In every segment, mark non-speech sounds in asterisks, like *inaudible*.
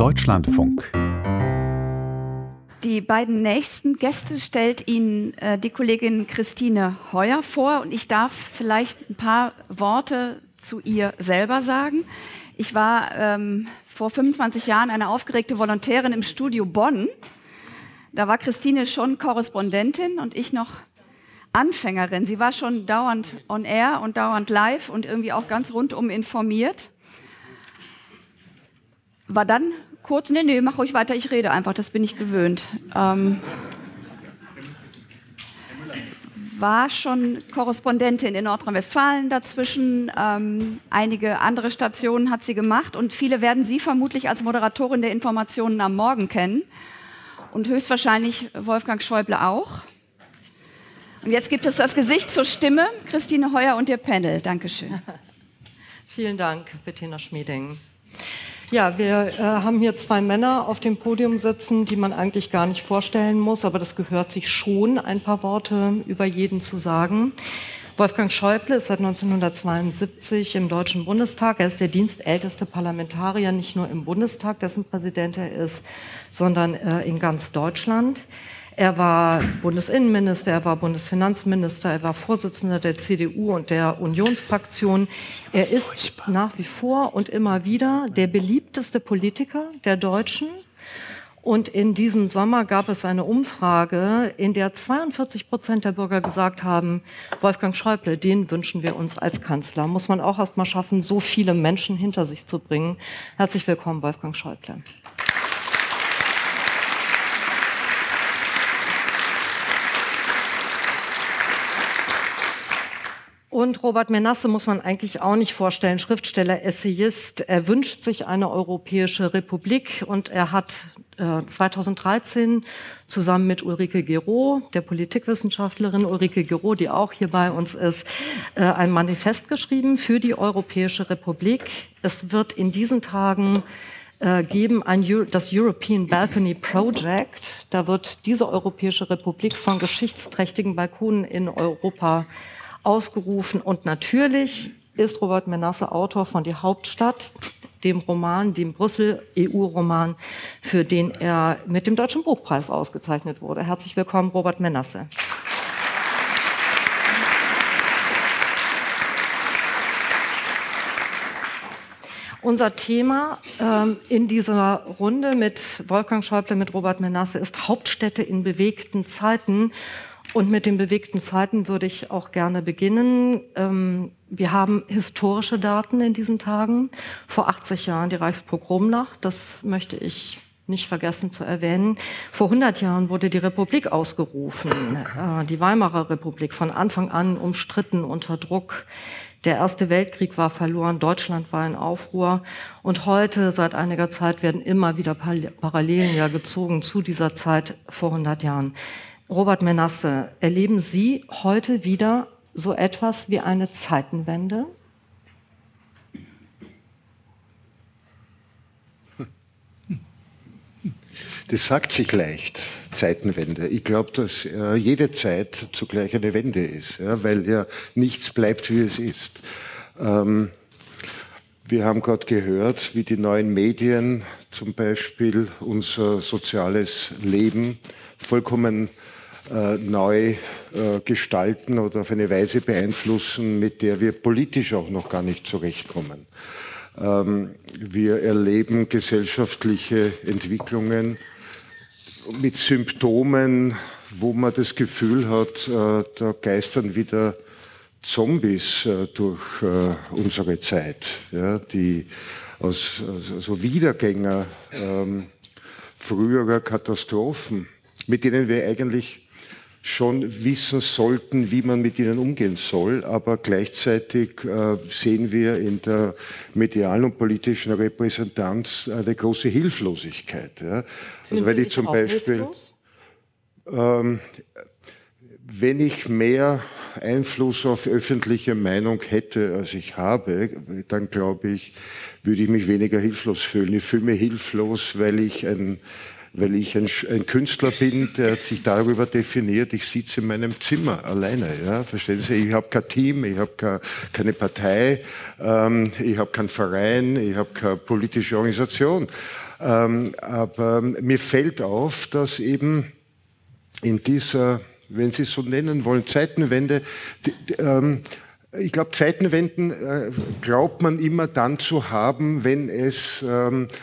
Deutschlandfunk. Die beiden nächsten Gäste stellt Ihnen äh, die Kollegin Christine Heuer vor und ich darf vielleicht ein paar Worte zu ihr selber sagen. Ich war ähm, vor 25 Jahren eine aufgeregte Volontärin im Studio Bonn. Da war Christine schon Korrespondentin und ich noch Anfängerin. Sie war schon dauernd on air und dauernd live und irgendwie auch ganz rundum informiert. War dann kurz, nee, nee, mach ruhig weiter, ich rede einfach, das bin ich gewöhnt. Ähm, war schon Korrespondentin in Nordrhein-Westfalen dazwischen. Ähm, einige andere Stationen hat sie gemacht und viele werden sie vermutlich als Moderatorin der Informationen am Morgen kennen und höchstwahrscheinlich Wolfgang Schäuble auch. Und jetzt gibt es das Gesicht zur Stimme, Christine Heuer und ihr Panel. Dankeschön. *laughs* Vielen Dank, Bettina Schmieding. Ja, wir äh, haben hier zwei Männer auf dem Podium sitzen, die man eigentlich gar nicht vorstellen muss, aber das gehört sich schon, ein paar Worte über jeden zu sagen. Wolfgang Schäuble ist seit 1972 im Deutschen Bundestag. Er ist der dienstälteste Parlamentarier, nicht nur im Bundestag, dessen Präsident er ist, sondern äh, in ganz Deutschland. Er war Bundesinnenminister, er war Bundesfinanzminister, er war Vorsitzender der CDU und der Unionsfraktion. Er ist nach wie vor und immer wieder der beliebteste Politiker der Deutschen. Und in diesem Sommer gab es eine Umfrage, in der 42 Prozent der Bürger gesagt haben, Wolfgang Schäuble, den wünschen wir uns als Kanzler. Muss man auch erst mal schaffen, so viele Menschen hinter sich zu bringen. Herzlich willkommen, Wolfgang Schäuble. Und Robert Menasse muss man eigentlich auch nicht vorstellen, Schriftsteller, Essayist. Er wünscht sich eine europäische Republik und er hat äh, 2013 zusammen mit Ulrike Gero, der Politikwissenschaftlerin Ulrike Gero, die auch hier bei uns ist, äh, ein Manifest geschrieben für die Europäische Republik. Es wird in diesen Tagen äh, geben ein, das European Balcony Project. Da wird diese Europäische Republik von geschichtsträchtigen Balkonen in Europa ausgerufen. Und natürlich ist Robert Menasse Autor von Die Hauptstadt, dem Roman, dem Brüssel-EU-Roman, für den er mit dem Deutschen Buchpreis ausgezeichnet wurde. Herzlich willkommen, Robert Menasse. Unser Thema ähm, in dieser Runde mit Wolfgang Schäuble, mit Robert Menasse ist Hauptstädte in bewegten Zeiten. Und mit den bewegten Zeiten würde ich auch gerne beginnen. Ähm, wir haben historische Daten in diesen Tagen. Vor 80 Jahren die Reichspogromnacht, das möchte ich nicht vergessen zu erwähnen. Vor 100 Jahren wurde die Republik ausgerufen, äh, die Weimarer Republik, von Anfang an umstritten, unter Druck. Der Erste Weltkrieg war verloren, Deutschland war in Aufruhr und heute, seit einiger Zeit, werden immer wieder Parallelen ja gezogen zu dieser Zeit vor 100 Jahren. Robert Menasse, erleben Sie heute wieder so etwas wie eine Zeitenwende? Das sagt sich leicht, Zeitenwende. Ich glaube, dass äh, jede Zeit zugleich eine Wende ist, ja, weil ja nichts bleibt, wie es ist. Ähm, wir haben gerade gehört, wie die neuen Medien zum Beispiel unser soziales Leben vollkommen äh, neu äh, gestalten oder auf eine Weise beeinflussen, mit der wir politisch auch noch gar nicht zurechtkommen. Ähm, wir erleben gesellschaftliche Entwicklungen mit Symptomen, wo man das Gefühl hat, äh, da geistern wieder Zombies durch unsere Zeit, ja, die aus also Wiedergänger ähm, früherer Katastrophen, mit denen wir eigentlich schon wissen sollten, wie man mit ihnen umgehen soll. Aber gleichzeitig äh, sehen wir in der medialen und politischen Repräsentanz eine große Hilflosigkeit. Ja. Also wenn ich zum Beispiel, ähm, wenn ich mehr Einfluss auf öffentliche Meinung hätte, als ich habe, dann glaube ich, würde ich mich weniger hilflos fühlen. Ich fühle mich hilflos, weil ich ein weil ich ein, ein, Künstler bin, der sich darüber definiert, ich sitze in meinem Zimmer alleine. Ja? Verstehen Sie, ich habe kein Team, ich habe keine Partei, ähm, ich habe keinen Verein, ich habe keine politische Organisation. Ähm, aber mir fällt auf, dass eben in dieser, wenn Sie es so nennen wollen, Zeitenwende, die, die, ähm, ich glaube, Zeitenwenden äh, glaubt man immer dann zu haben, wenn es ähm, äh,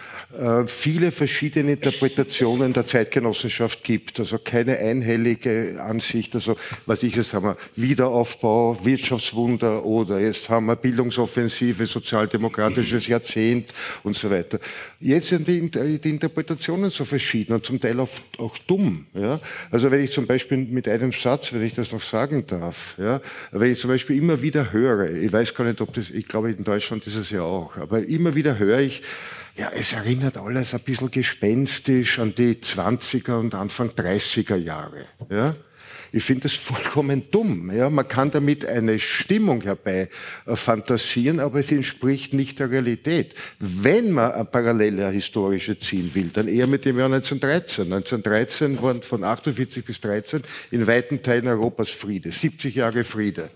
viele verschiedene Interpretationen der Zeitgenossenschaft gibt. Also keine einhellige Ansicht. Also was ich jetzt haben wir Wiederaufbau, Wirtschaftswunder oder jetzt haben wir Bildungsoffensive, sozialdemokratisches Jahrzehnt und so weiter. Jetzt sind die, die Interpretationen so verschieden und zum Teil auch, auch dumm. Ja? Also wenn ich zum Beispiel mit einem Satz, wenn ich das noch sagen darf, ja, wenn ich zum Beispiel immer wieder höre, ich weiß gar nicht, ob das, ich glaube in Deutschland ist es ja auch, aber immer wieder höre ich, ja, es erinnert alles ein bisschen gespenstisch an die 20er und Anfang 30er Jahre. Ja? Ich finde das vollkommen dumm. Ja? Man kann damit eine Stimmung herbei äh, fantasieren, aber es entspricht nicht der Realität. Wenn man eine parallele historische ziehen will, dann eher mit dem Jahr 1913. 1913 waren von 48 bis 13 in weiten Teilen Europas Friede, 70 Jahre Friede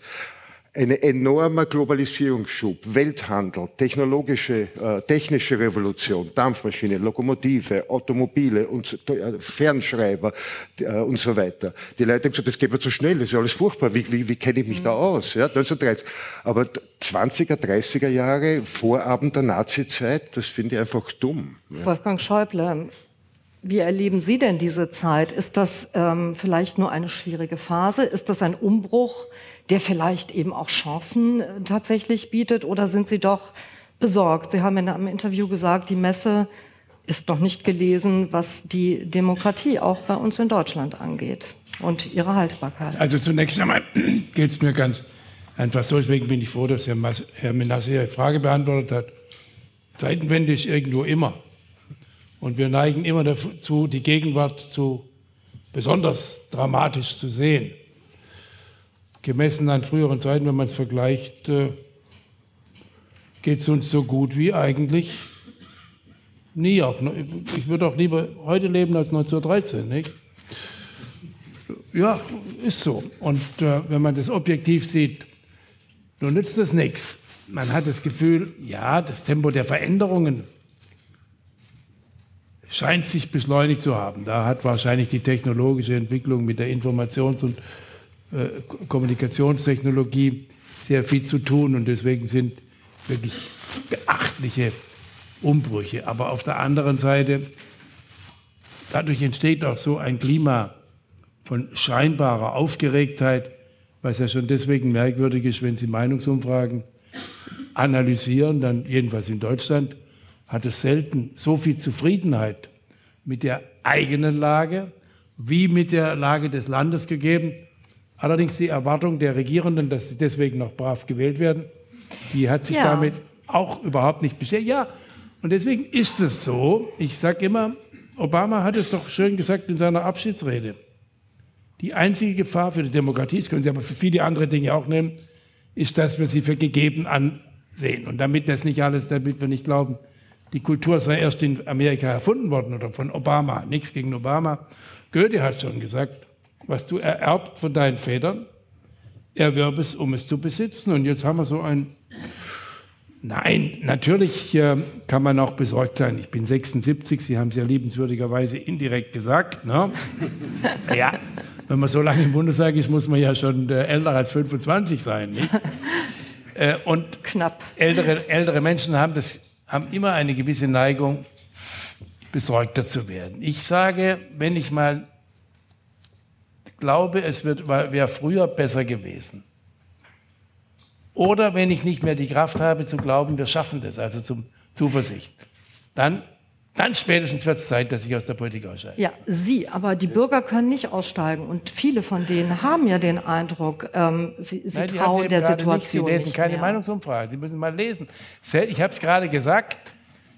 ein enormer Globalisierungsschub, Welthandel, technologische, äh, technische Revolution, Dampfmaschine, Lokomotive, Automobile und äh, Fernschreiber äh, und so weiter. Die Leute haben gesagt, das geht mir zu schnell, das ist alles furchtbar, wie, wie, wie kenne ich mich mhm. da aus? Ja, 1930. Aber 20er, 30er Jahre, Vorabend der Nazizeit, das finde ich einfach dumm. Ja. Wolfgang Schäuble, wie erleben Sie denn diese Zeit? Ist das ähm, vielleicht nur eine schwierige Phase? Ist das ein Umbruch, der vielleicht eben auch Chancen äh, tatsächlich bietet? Oder sind Sie doch besorgt? Sie haben in einem Interview gesagt, die Messe ist noch nicht gelesen, was die Demokratie auch bei uns in Deutschland angeht und ihre Haltbarkeit. Also zunächst einmal *clears throat* geht es mir ganz einfach so. Deswegen bin ich froh, dass Herr, Mas Herr Menasse Ihre Frage beantwortet hat. Zeitenwende ist irgendwo immer. Und wir neigen immer dazu, die Gegenwart zu besonders dramatisch zu sehen. Gemessen an früheren Zeiten, wenn man es vergleicht, äh, geht es uns so gut wie eigentlich nie. Auch, ich würde auch lieber heute leben als 1913. Nicht? Ja, ist so. Und äh, wenn man das objektiv sieht, nun nützt das nichts. Man hat das Gefühl, ja, das Tempo der Veränderungen scheint sich beschleunigt zu haben. Da hat wahrscheinlich die technologische Entwicklung mit der Informations- und Kommunikationstechnologie sehr viel zu tun und deswegen sind wirklich beachtliche Umbrüche. Aber auf der anderen Seite, dadurch entsteht auch so ein Klima von scheinbarer Aufgeregtheit, was ja schon deswegen merkwürdig ist, wenn Sie Meinungsumfragen analysieren, dann jedenfalls in Deutschland, hat es selten so viel Zufriedenheit mit der eigenen Lage wie mit der Lage des Landes gegeben. Allerdings die Erwartung der Regierenden, dass sie deswegen noch brav gewählt werden, die hat sich ja. damit auch überhaupt nicht bestätigt. Ja, und deswegen ist es so, ich sage immer, Obama hat es doch schön gesagt in seiner Abschiedsrede. Die einzige Gefahr für die Demokratie, das können Sie aber für viele andere Dinge auch nehmen, ist, dass wir sie für gegeben ansehen. Und damit das nicht alles, damit wir nicht glauben, die Kultur sei erst in Amerika erfunden worden oder von Obama. Nichts gegen Obama. Goethe hat schon gesagt, was du ererbt von deinen Vätern, erwerb es, um es zu besitzen. Und jetzt haben wir so ein. Nein, natürlich äh, kann man auch besorgt sein. Ich bin 76, Sie haben es ja liebenswürdigerweise indirekt gesagt. Ne? *laughs* ja, wenn man so lange im Bundestag ist, muss man ja schon äh, älter als 25 sein. *laughs* Äh, und Knapp. Ältere, ältere Menschen haben das haben immer eine gewisse Neigung, besorgter zu werden. Ich sage, wenn ich mal glaube, es wäre früher besser gewesen. Oder wenn ich nicht mehr die Kraft habe zu glauben, wir schaffen das, also zum Zuversicht, dann dann spätestens wird es Zeit, dass ich aus der Politik aussteige. Ja, Sie, aber die Bürger können nicht aussteigen. Und viele von denen haben ja den Eindruck, ähm, sie, sie Nein, trauen der Situation nicht. Sie lesen keine mehr. Meinungsumfrage. Sie müssen mal lesen. Ich habe es gerade gesagt,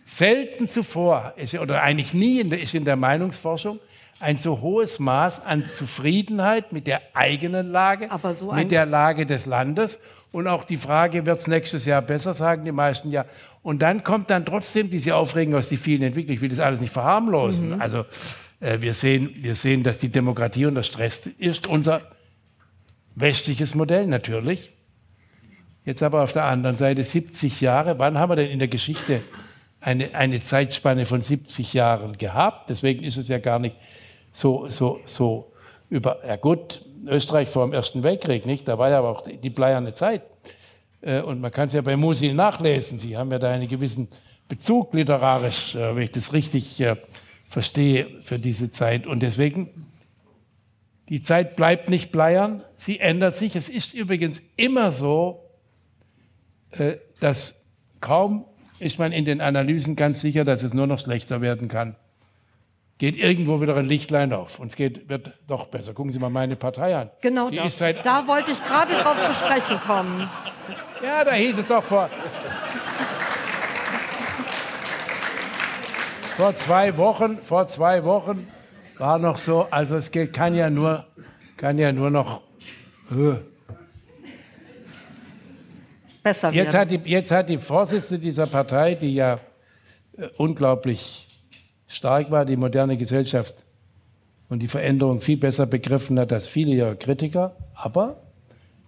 selten zuvor, ist, oder eigentlich nie in der, ist in der Meinungsforschung ein so hohes Maß an Zufriedenheit mit der eigenen Lage, so mit der Lage des Landes. Und auch die Frage, wird es nächstes Jahr besser, sagen die meisten ja. Und dann kommt dann trotzdem diese Aufregung aus die vielen Entwicklungen. Ich will das alles nicht verharmlosen. Mhm. Also äh, wir, sehen, wir sehen, dass die Demokratie unter Stress ist. Unser westliches Modell natürlich. Jetzt aber auf der anderen Seite 70 Jahre. Wann haben wir denn in der Geschichte eine, eine Zeitspanne von 70 Jahren gehabt. Deswegen ist es ja gar nicht so, so, so über, ja gut, Österreich vor dem Ersten Weltkrieg, nicht? Da war ja aber auch die bleierne Zeit. Äh, und man kann es ja bei Musil nachlesen. Sie haben ja da einen gewissen Bezug literarisch, äh, wenn ich das richtig äh, verstehe, für diese Zeit. Und deswegen, die Zeit bleibt nicht bleiern, sie ändert sich. Es ist übrigens immer so, dass kaum ist man in den Analysen ganz sicher, dass es nur noch schlechter werden kann. Geht irgendwo wieder ein Lichtlein auf und es geht, wird doch besser. Gucken Sie mal meine Partei an. Genau, Die das. da wollte ich gerade drauf zu sprechen kommen. Ja, da hieß es doch vor, vor zwei Wochen, vor zwei Wochen war noch so, also es geht, kann ja nur, kann ja nur noch. Äh, besser jetzt Hat die, jetzt hat die Vorsitzende dieser Partei, die ja äh, unglaublich stark war, die moderne Gesellschaft und die Veränderung viel besser begriffen hat als viele ihrer Kritiker. Aber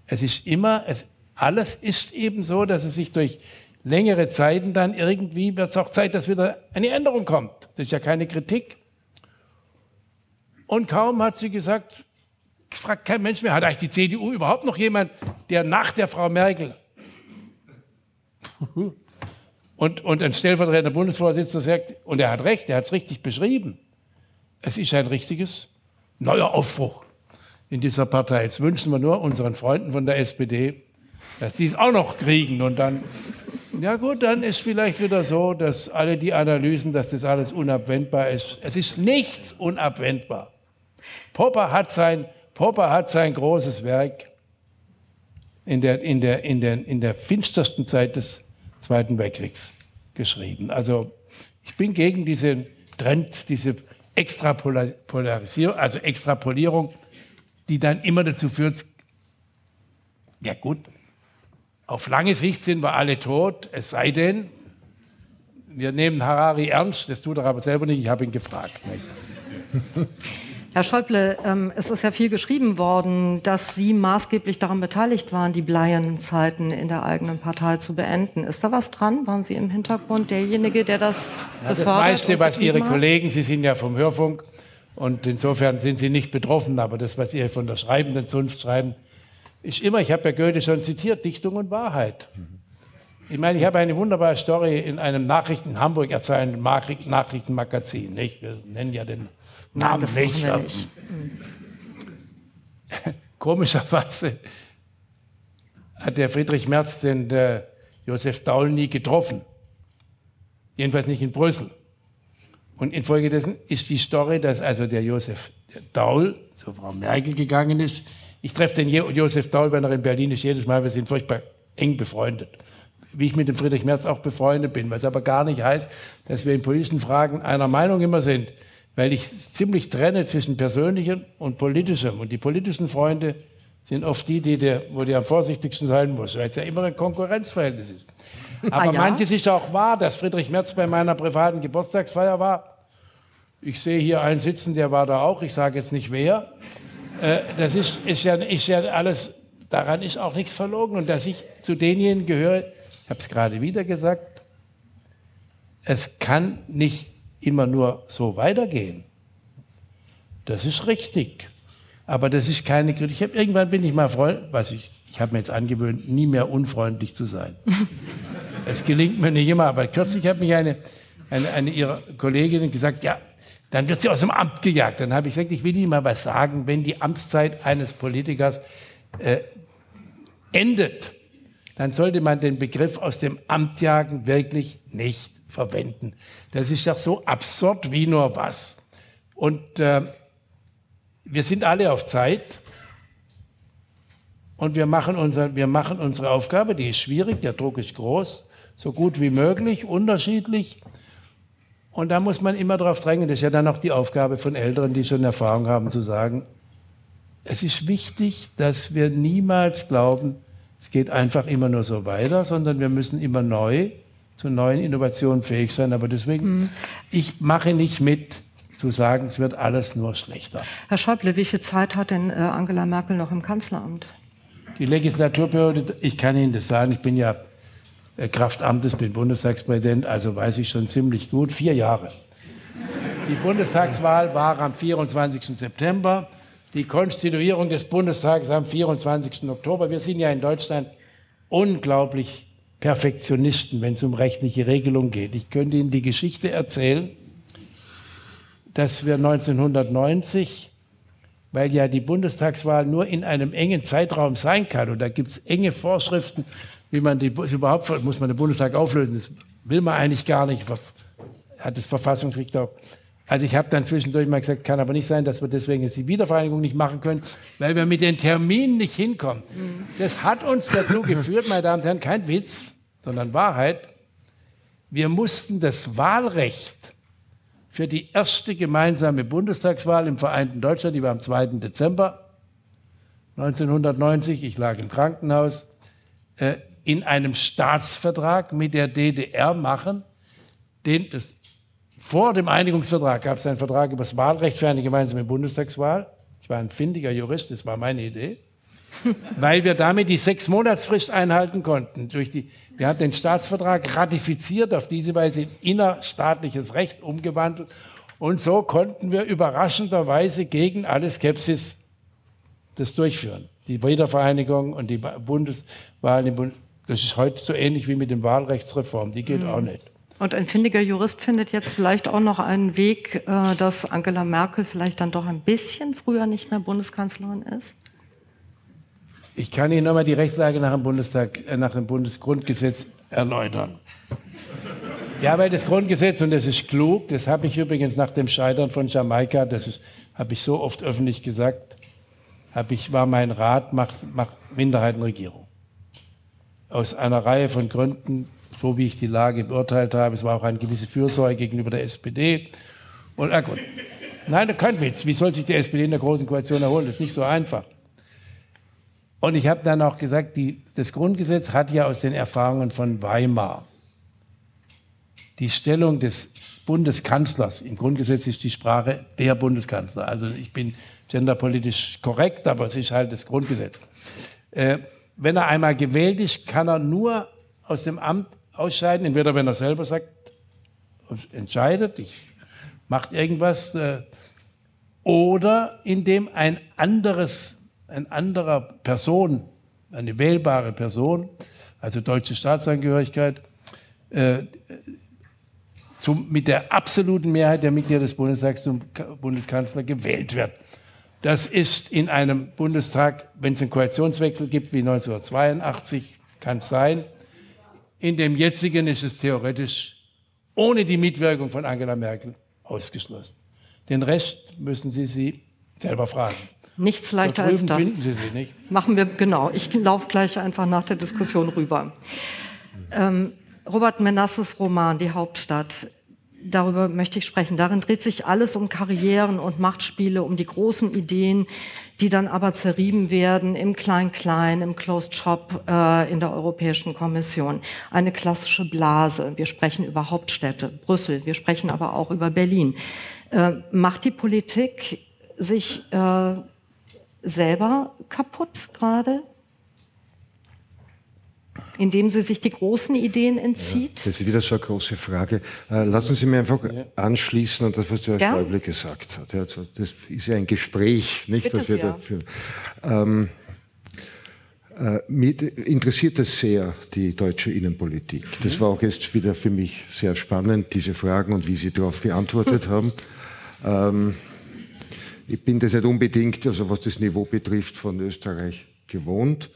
es ist immer, es, alles ist eben so, dass es sich durch längere Zeiten dann irgendwie wird es auch Zeit, dass wieder eine Änderung kommt. Das ist ja keine Kritik. Und kaum hat sie gesagt, es fragt kein Mensch mehr, hat eigentlich die CDU überhaupt noch jemand, der nach der Frau Merkel und, und ein stellvertretender Bundesvorsitzender sagt, und er hat recht, er hat es richtig beschrieben, es ist ein richtiges neuer Aufbruch in dieser Partei. Jetzt wünschen wir nur unseren Freunden von der SPD, dass sie es auch noch kriegen. Und dann, ja gut, dann ist vielleicht wieder so, dass alle die Analysen, dass das alles unabwendbar ist. Es ist nichts unabwendbar. Popper hat sein, Popper hat sein großes Werk in der, in der, in der, in der finstersten Zeit des Zweiten Weltkriegs geschrieben. Also ich bin gegen diesen Trend, diese Extrapolarisierung, also Extrapolierung, die dann immer dazu führt, ja gut, auf lange Sicht sind wir alle tot, es sei denn, wir nehmen Harari ernst, das tut er aber selber nicht, ich habe ihn gefragt. *laughs* Herr Schäuble, ähm, es ist ja viel geschrieben worden, dass Sie maßgeblich daran beteiligt waren, die Bleien-Zeiten in der eigenen Partei zu beenden. Ist da was dran? Waren Sie im Hintergrund derjenige, der das ja, Das meiste, was Ihre hat? Kollegen, Sie sind ja vom Hörfunk und insofern sind Sie nicht betroffen, aber das, was Sie von der schreibenden Zunft schreiben, ist immer, ich habe ja Goethe schon zitiert, Dichtung und Wahrheit. Ich meine, ich habe eine wunderbare Story in einem Nachrichten in Hamburg erzählenden Nachrichtenmagazin. Nicht? Wir nennen ja den Namen nicht. nicht. *laughs* Komischerweise hat der Friedrich Merz den äh, Josef Daul nie getroffen. Jedenfalls nicht in Brüssel. Und infolgedessen ist die Story, dass also der Josef Daul zu Frau Merkel gegangen ist. Ich treffe den Josef Daul, wenn er in Berlin ist, jedes Mal. Wir sind furchtbar eng befreundet. Wie ich mit dem Friedrich Merz auch befreundet bin. Was aber gar nicht heißt, dass wir in politischen Fragen einer Meinung immer sind weil ich ziemlich trenne zwischen persönlichem und politischem. Und die politischen Freunde sind oft die, die der, wo die am vorsichtigsten sein muss, weil es ja immer ein Konkurrenzverhältnis ist. Ah, Aber ah, ja? manches ist auch wahr, dass Friedrich Merz bei meiner privaten Geburtstagsfeier war. Ich sehe hier einen sitzen, der war da auch, ich sage jetzt nicht wer. Äh, das ist, ist, ja, ist ja alles, daran ist auch nichts verlogen. Und dass ich zu denjenigen gehöre, ich habe es gerade wieder gesagt, es kann nicht immer nur so weitergehen. Das ist richtig. Aber das ist keine Kritik. Ich hab, irgendwann bin ich mal freundlich, was ich, ich habe mir jetzt angewöhnt, nie mehr unfreundlich zu sein. *laughs* es gelingt mir nicht immer, aber kürzlich hat mich eine, eine, eine ihrer Kolleginnen gesagt, ja, dann wird sie aus dem Amt gejagt. Dann habe ich gesagt, ich will Ihnen mal was sagen, wenn die Amtszeit eines Politikers äh, endet, dann sollte man den Begriff aus dem Amt jagen wirklich nicht verwenden. Das ist ja so absurd wie nur was. Und äh, wir sind alle auf Zeit und wir machen, unser, wir machen unsere Aufgabe, die ist schwierig, der Druck ist groß, so gut wie möglich, unterschiedlich. Und da muss man immer darauf drängen, das ist ja dann auch die Aufgabe von Älteren, die schon Erfahrung haben, zu sagen, es ist wichtig, dass wir niemals glauben, es geht einfach immer nur so weiter, sondern wir müssen immer neu zu neuen Innovationen fähig sein. Aber deswegen, mhm. ich mache nicht mit, zu sagen, es wird alles nur schlechter. Herr Schäuble, wie viel Zeit hat denn äh, Angela Merkel noch im Kanzleramt? Die Legislaturperiode, ich kann Ihnen das sagen, ich bin ja äh, Kraft Amtes, bin Bundestagspräsident, also weiß ich schon ziemlich gut, vier Jahre. Die Bundestagswahl war am 24. September, die Konstituierung des Bundestages am 24. Oktober. Wir sind ja in Deutschland unglaublich Perfektionisten, wenn es um rechtliche Regelung geht. Ich könnte Ihnen die Geschichte erzählen, dass wir 1990, weil ja die Bundestagswahl nur in einem engen Zeitraum sein kann, und da gibt es enge Vorschriften, wie man die überhaupt muss man den Bundestag auflösen. Das will man eigentlich gar nicht. Hat das Verfassungsgericht auch. Also ich habe dann zwischendurch mal gesagt, kann aber nicht sein, dass wir deswegen jetzt die Wiedervereinigung nicht machen können, weil wir mit den Terminen nicht hinkommen. Mhm. Das hat uns dazu geführt, meine Damen und Herren, kein Witz, sondern Wahrheit. Wir mussten das Wahlrecht für die erste gemeinsame Bundestagswahl im vereinten Deutschland, die war am 2. Dezember 1990, ich lag im Krankenhaus, äh, in einem Staatsvertrag mit der DDR machen, den das, vor dem Einigungsvertrag gab es einen Vertrag über das Wahlrecht für eine gemeinsame Bundestagswahl. Ich war ein findiger Jurist, das war meine Idee, *laughs* weil wir damit die sechs Monatsfrist einhalten konnten. Durch die, wir haben den Staatsvertrag ratifiziert, auf diese Weise in innerstaatliches Recht umgewandelt und so konnten wir überraschenderweise gegen alle Skepsis das durchführen. Die Wiedervereinigung und die Bundeswahlen das ist heute so ähnlich wie mit dem Wahlrechtsreform, die geht mhm. auch nicht. Und ein findiger Jurist findet jetzt vielleicht auch noch einen Weg, äh, dass Angela Merkel vielleicht dann doch ein bisschen früher nicht mehr Bundeskanzlerin ist? Ich kann Ihnen nochmal die Rechtslage nach dem, Bundestag, äh, nach dem Bundesgrundgesetz erläutern. Ja, weil das Grundgesetz, und das ist klug, das habe ich übrigens nach dem Scheitern von Jamaika, das habe ich so oft öffentlich gesagt, ich, war mein Rat, macht mach Minderheitenregierung aus einer Reihe von Gründen, so wie ich die Lage beurteilt habe. Es war auch eine gewisse Fürsorge gegenüber der SPD. Und na gut. Nein, kein Witz. Wie soll sich die SPD in der Großen Koalition erholen? Das ist nicht so einfach. Und ich habe dann auch gesagt, die, das Grundgesetz hat ja aus den Erfahrungen von Weimar die Stellung des Bundeskanzlers. Im Grundgesetz ist die Sprache der Bundeskanzler. Also ich bin genderpolitisch korrekt, aber es ist halt das Grundgesetz. Äh, wenn er einmal gewählt ist, kann er nur aus dem Amt ausscheiden, entweder wenn er selber sagt, entscheidet, ich macht irgendwas, äh, oder indem ein anderes, ein anderer Person, eine wählbare Person, also deutsche Staatsangehörigkeit, äh, zum, mit der absoluten Mehrheit der Mitglieder des Bundestags zum Bundeskanzler gewählt wird. Das ist in einem Bundestag, wenn es einen Koalitionswechsel gibt wie 1982, kann es sein. In dem jetzigen ist es theoretisch ohne die Mitwirkung von Angela Merkel ausgeschlossen. Den Rest müssen Sie sie selber fragen. Nichts leichter als das. finden Sie sie nicht. Machen wir, genau. Ich laufe gleich einfach nach der Diskussion rüber. Ähm, Robert Menasses Roman Die Hauptstadt darüber möchte ich sprechen. Darin dreht sich alles um Karrieren und Machtspiele, um die großen Ideen, die dann aber zerrieben werden im Klein-Klein, im Closed Shop äh, in der Europäischen Kommission. Eine klassische Blase. Wir sprechen über Hauptstädte, Brüssel, wir sprechen aber auch über Berlin. Äh, macht die Politik sich äh, selber kaputt gerade? Indem sie sich die großen Ideen entzieht? Ja, das ist wieder so eine große Frage. Äh, lassen Sie mir einfach anschließen an das, was der Herr ja. Schäuble gesagt hat. Also das ist ja ein Gespräch, nicht, Bitte was wir da führen. Ähm, äh, mich interessiert es sehr, die deutsche Innenpolitik. Das mhm. war auch jetzt wieder für mich sehr spannend, diese Fragen und wie Sie darauf geantwortet *laughs* haben. Ähm, ich bin das nicht unbedingt, also was das Niveau betrifft, von Österreich gewohnt.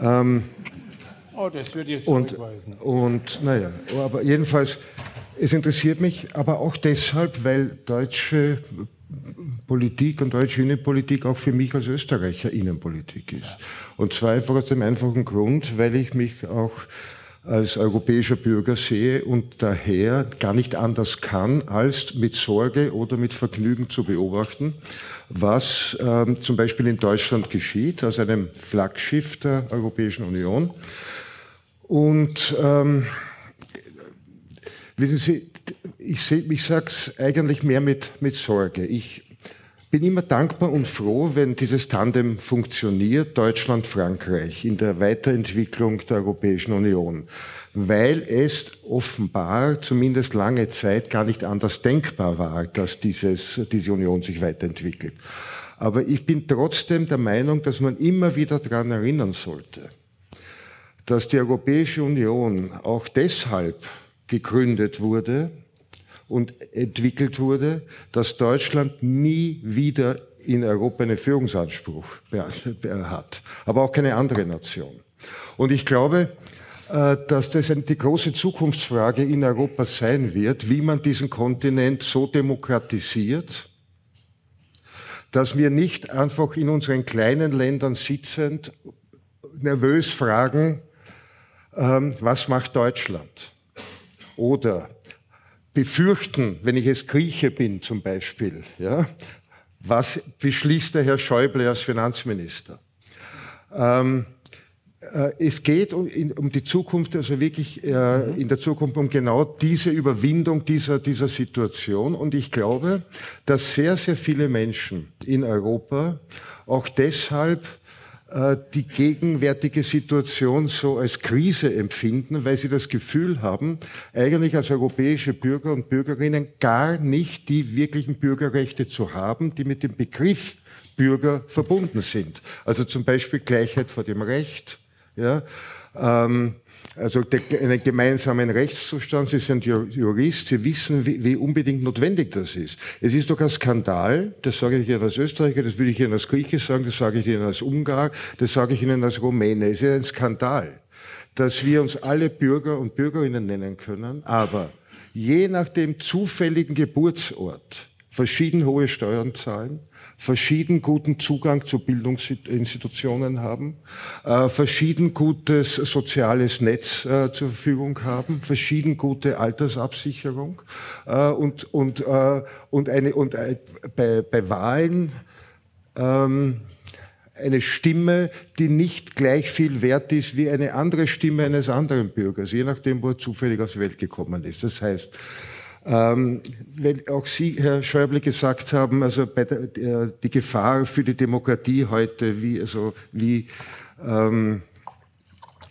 Ähm, Oh, das würde ich jetzt und, zurückweisen. Und naja, aber jedenfalls, es interessiert mich aber auch deshalb, weil deutsche Politik und deutsche Innenpolitik auch für mich als Österreicher Innenpolitik ist. Und zwar einfach aus dem einfachen Grund, weil ich mich auch als europäischer Bürger sehe und daher gar nicht anders kann, als mit Sorge oder mit Vergnügen zu beobachten, was ähm, zum Beispiel in Deutschland geschieht, aus einem Flaggschiff der Europäischen Union. Und ähm, wissen Sie, ich, ich sage es eigentlich mehr mit, mit Sorge. Ich bin immer dankbar und froh, wenn dieses Tandem funktioniert, Deutschland-Frankreich, in der Weiterentwicklung der Europäischen Union, weil es offenbar zumindest lange Zeit gar nicht anders denkbar war, dass dieses, diese Union sich weiterentwickelt. Aber ich bin trotzdem der Meinung, dass man immer wieder daran erinnern sollte, dass die Europäische Union auch deshalb gegründet wurde, und entwickelt wurde, dass Deutschland nie wieder in Europa einen Führungsanspruch hat, aber auch keine andere Nation. Und ich glaube, äh, dass das die große Zukunftsfrage in Europa sein wird, wie man diesen Kontinent so demokratisiert, dass wir nicht einfach in unseren kleinen Ländern sitzend nervös fragen, ähm, was macht Deutschland? Oder befürchten, wenn ich es Grieche bin zum Beispiel, ja, was beschließt der Herr Schäuble als Finanzminister? Ähm, äh, es geht um, in, um, die Zukunft, also wirklich äh, in der Zukunft um genau diese Überwindung dieser, dieser Situation. Und ich glaube, dass sehr, sehr viele Menschen in Europa auch deshalb die gegenwärtige Situation so als Krise empfinden, weil sie das Gefühl haben, eigentlich als europäische Bürger und Bürgerinnen gar nicht die wirklichen Bürgerrechte zu haben, die mit dem Begriff Bürger verbunden sind. Also zum Beispiel Gleichheit vor dem Recht, ja, ähm, also einen gemeinsamen Rechtszustand. Sie sind Jurist, Sie wissen, wie, wie, unbedingt notwendig das ist. Es ist doch ein Skandal, das sage ich Ihnen als Österreicher, das würde ich Ihnen als Grieche sagen, das sage ich Ihnen als Ungar, das sage ich Ihnen als Rumäne. Es ist ein Skandal, dass wir uns alle Bürger und Bürgerinnen nennen können, aber je nach dem zufälligen Geburtsort verschieden hohe Steuern zahlen, verschieden guten Zugang zu Bildungsinstitutionen haben, äh, verschieden gutes soziales Netz äh, zur Verfügung haben, verschieden gute Altersabsicherung äh, und, und, und, eine, und bei, bei Wahlen ähm, eine Stimme, die nicht gleich viel wert ist wie eine andere Stimme eines anderen Bürgers, je nachdem, wo er zufällig aus der Welt gekommen ist. Das heißt, ähm, wenn auch Sie, Herr Schäuble, gesagt haben, also der, die Gefahr für die Demokratie heute, wie, also, wie ähm,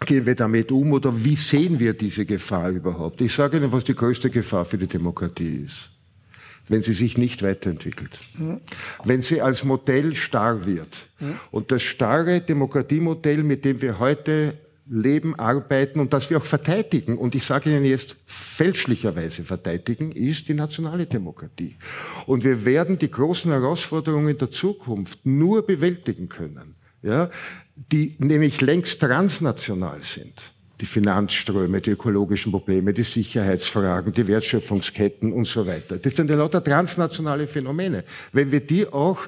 gehen wir damit um oder wie sehen wir diese Gefahr überhaupt? Ich sage Ihnen, was die größte Gefahr für die Demokratie ist. Wenn sie sich nicht weiterentwickelt. Mhm. Wenn sie als Modell starr wird. Mhm. Und das starre Demokratiemodell, mit dem wir heute leben, arbeiten und das wir auch verteidigen. Und ich sage Ihnen jetzt fälschlicherweise verteidigen, ist die nationale Demokratie. Und wir werden die großen Herausforderungen der Zukunft nur bewältigen können, ja, die nämlich längst transnational sind. Die Finanzströme, die ökologischen Probleme, die Sicherheitsfragen, die Wertschöpfungsketten und so weiter. Das sind ja lauter transnationale Phänomene. Wenn wir die auch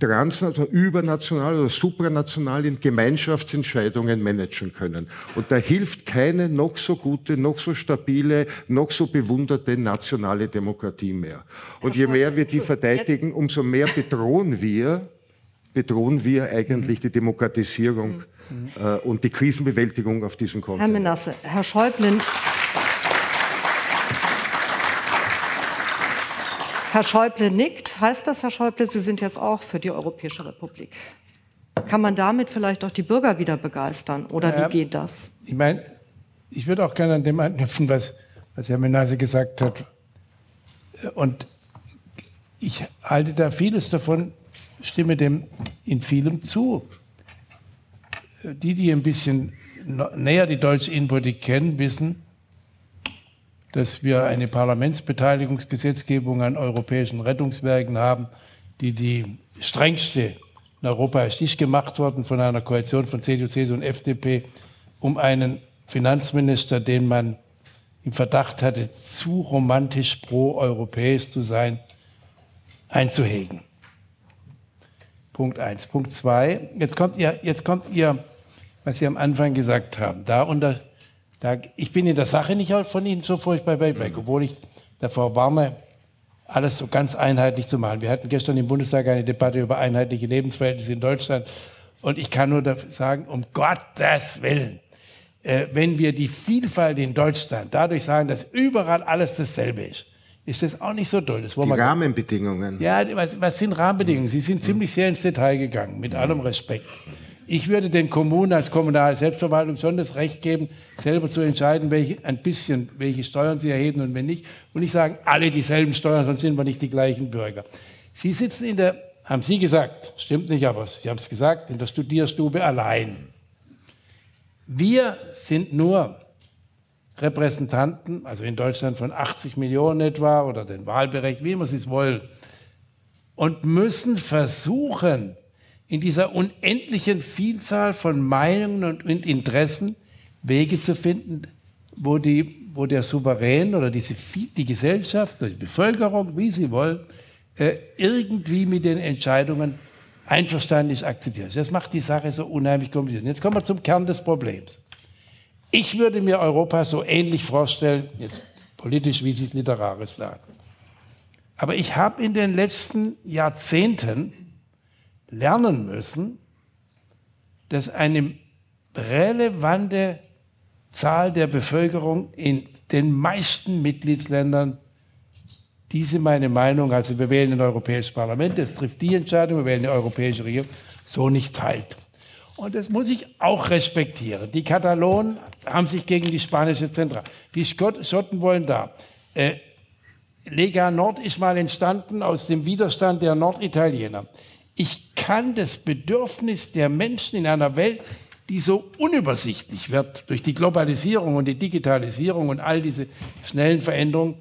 transnational, also übernational oder supranational in Gemeinschaftsentscheidungen managen können. Und da hilft keine noch so gute, noch so stabile, noch so bewunderte nationale Demokratie mehr. Und je mehr wir die verteidigen, umso mehr bedrohen wir, bedrohen wir eigentlich die Demokratisierung mhm. äh, und die Krisenbewältigung auf diesem Kontinent. Herr Menasse, Herr Schäuble, Herr Schäuble nickt. Heißt das, Herr Schäuble, Sie sind jetzt auch für die Europäische Republik? Kann man damit vielleicht auch die Bürger wieder begeistern? Oder ja, wie geht das? Ich meine, ich würde auch gerne an dem anknüpfen, was, was Herr Menase gesagt hat. Und ich halte da vieles davon, stimme dem in vielem zu. Die, die ein bisschen näher die deutsche Innenpolitik kennen, wissen, dass wir eine Parlamentsbeteiligungsgesetzgebung an europäischen Rettungswerken haben, die die strengste in Europa ist nicht gemacht worden von einer Koalition von CDU, CSU und FDP, um einen Finanzminister, den man im Verdacht hatte, zu romantisch pro-europäisch zu sein, einzuhegen. Punkt eins. Punkt zwei. Jetzt kommt ihr, jetzt kommt ihr, was Sie am Anfang gesagt haben. Da unter, da, ich bin in der Sache nicht von Ihnen so furchtbar weit weg, obwohl ich davor warne, alles so ganz einheitlich zu machen. Wir hatten gestern im Bundestag eine Debatte über einheitliche Lebensverhältnisse in Deutschland. Und ich kann nur sagen, um Gottes Willen, äh, wenn wir die Vielfalt in Deutschland dadurch sagen, dass überall alles dasselbe ist, ist das auch nicht so toll. Das die Rahmenbedingungen. Ja, was, was, sind Rahmenbedingungen? Sie sind ziemlich sehr ins Detail gegangen, mit allem Respekt. Ich würde den Kommunen als kommunale Selbstverwaltung schon das Recht geben, selber zu entscheiden, welche, ein bisschen, welche Steuern sie erheben und wenn nicht. Und nicht sagen, alle dieselben Steuern, sonst sind wir nicht die gleichen Bürger. Sie sitzen in der, haben Sie gesagt, stimmt nicht, aber Sie haben es gesagt, in der Studierstube allein. Wir sind nur Repräsentanten, also in Deutschland von 80 Millionen etwa oder den Wahlberechtigten, wie immer Sie es wollen, und müssen versuchen, in dieser unendlichen Vielzahl von Meinungen und Interessen Wege zu finden, wo, die, wo der Souverän oder diese, die Gesellschaft, die Bevölkerung, wie sie wollen, äh, irgendwie mit den Entscheidungen einverstanden ist, akzeptiert. Das macht die Sache so unheimlich kompliziert. Jetzt kommen wir zum Kern des Problems. Ich würde mir Europa so ähnlich vorstellen, jetzt politisch, wie Sie es literarisch sagen. Aber ich habe in den letzten Jahrzehnten lernen müssen, dass eine relevante Zahl der Bevölkerung in den meisten Mitgliedsländern diese meine Meinung, also wir wählen ein Europäisches Parlament, das trifft die Entscheidung, wir wählen eine europäische Regierung, so nicht teilt. Und das muss ich auch respektieren. Die Katalonen haben sich gegen die spanische Zentrale. Die Schotten wollen da. Äh, Lega Nord ist mal entstanden aus dem Widerstand der Norditaliener. Ich das Bedürfnis der Menschen in einer Welt, die so unübersichtlich wird durch die Globalisierung und die Digitalisierung und all diese schnellen Veränderungen,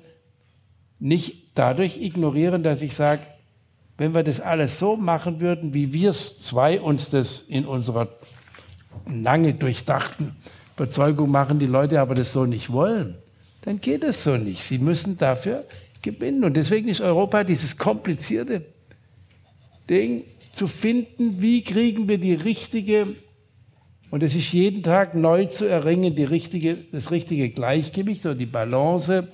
nicht dadurch ignorieren, dass ich sage, wenn wir das alles so machen würden, wie wir es zwei uns das in unserer lange durchdachten Überzeugung machen, die Leute aber das so nicht wollen, dann geht es so nicht. Sie müssen dafür gewinnen. Und deswegen ist Europa dieses komplizierte Ding zu finden, wie kriegen wir die richtige, und es ist jeden Tag neu zu erringen, die richtige, das richtige Gleichgewicht oder die Balance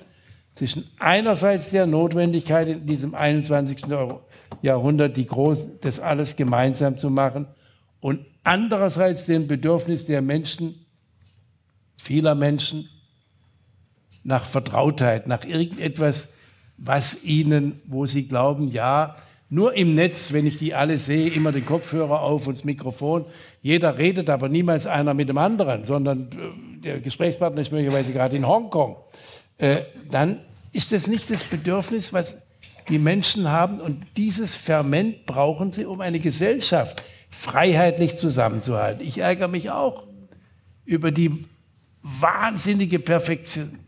zwischen einerseits der Notwendigkeit in diesem 21. Jahrhundert, die groß, das alles gemeinsam zu machen, und andererseits dem Bedürfnis der Menschen, vieler Menschen, nach Vertrautheit, nach irgendetwas, was ihnen, wo sie glauben, ja, nur im Netz, wenn ich die alle sehe, immer den Kopfhörer auf und das Mikrofon. Jeder redet, aber niemals einer mit dem anderen, sondern äh, der Gesprächspartner ist möglicherweise gerade in Hongkong. Äh, dann ist das nicht das Bedürfnis, was die Menschen haben. Und dieses Ferment brauchen sie, um eine Gesellschaft freiheitlich zusammenzuhalten. Ich ärgere mich auch über die wahnsinnige Perfektion,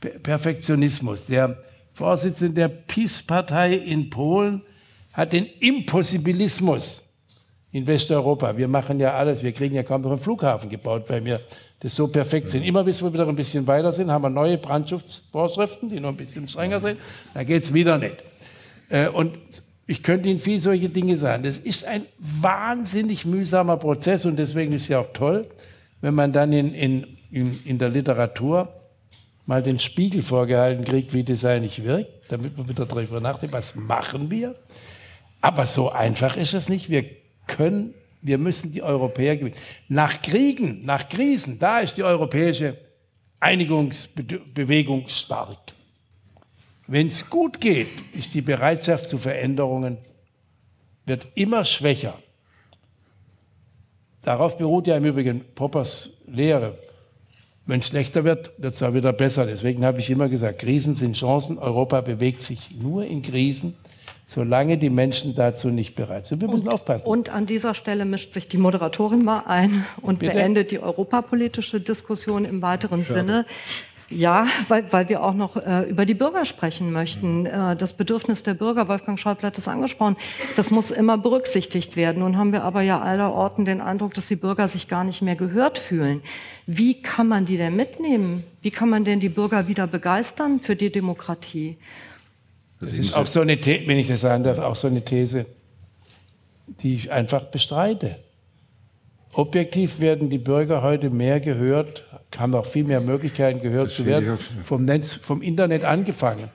Perfektionismus. Der Vorsitzende der PiS-Partei in Polen hat den Impossibilismus in Westeuropa. Wir machen ja alles, wir kriegen ja kaum noch einen Flughafen gebaut, weil wir das so perfekt sind. Immer bis wir wieder ein bisschen weiter sind, haben wir neue Brandschutzvorschriften, die noch ein bisschen strenger sind. Da geht es wieder nicht. Äh, und ich könnte Ihnen viel solche Dinge sagen. Das ist ein wahnsinnig mühsamer Prozess und deswegen ist es ja auch toll, wenn man dann in, in, in, in der Literatur mal den Spiegel vorgehalten kriegt, wie das eigentlich wirkt, damit man wieder darüber nachdenkt, was machen wir? Aber so einfach ist es nicht. Wir können, wir müssen die Europäer gewinnen. Nach Kriegen, nach Krisen, da ist die europäische Einigungsbewegung stark. Wenn es gut geht, ist die Bereitschaft zu Veränderungen wird immer schwächer. Darauf beruht ja im Übrigen Poppers Lehre. Wenn es schlechter wird, wird es auch wieder besser. Deswegen habe ich immer gesagt, Krisen sind Chancen. Europa bewegt sich nur in Krisen, solange die Menschen dazu nicht bereit sind. Wir müssen und, aufpassen. Und an dieser Stelle mischt sich die Moderatorin mal ein und Bitte? beendet die europapolitische Diskussion im weiteren Schade. Sinne. Ja, weil, weil wir auch noch äh, über die Bürger sprechen möchten. Äh, das Bedürfnis der Bürger, Wolfgang Schäuble hat das angesprochen, das muss immer berücksichtigt werden. Nun haben wir aber ja allerorten den Eindruck, dass die Bürger sich gar nicht mehr gehört fühlen. Wie kann man die denn mitnehmen? Wie kann man denn die Bürger wieder begeistern für die Demokratie? Das ist auch so eine, These, wenn ich das sagen darf, auch so eine These, die ich einfach bestreite. Objektiv werden die Bürger heute mehr gehört, haben auch viel mehr Möglichkeiten gehört das zu werden, vom, Netz, vom Internet angefangen.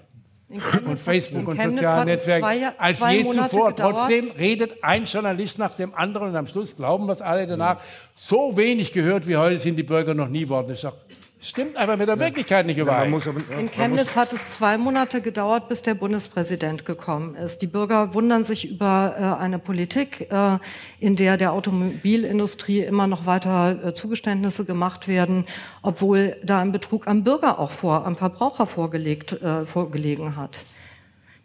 Und Facebook und soziale Netzwerke zwei, als je Monate zuvor. Gedauert. Trotzdem redet ein Journalist nach dem anderen und am Schluss glauben wir es alle danach. So wenig gehört wie heute sind die Bürger noch nie worden. Das ist doch stimmt einfach mit der Wirklichkeit nicht überein. In Chemnitz hat es zwei Monate gedauert, bis der Bundespräsident gekommen ist. Die Bürger wundern sich über äh, eine Politik, äh, in der der Automobilindustrie immer noch weiter äh, Zugeständnisse gemacht werden, obwohl da ein Betrug am Bürger auch vor, am Verbraucher vorgelegt, vorgelegen hat.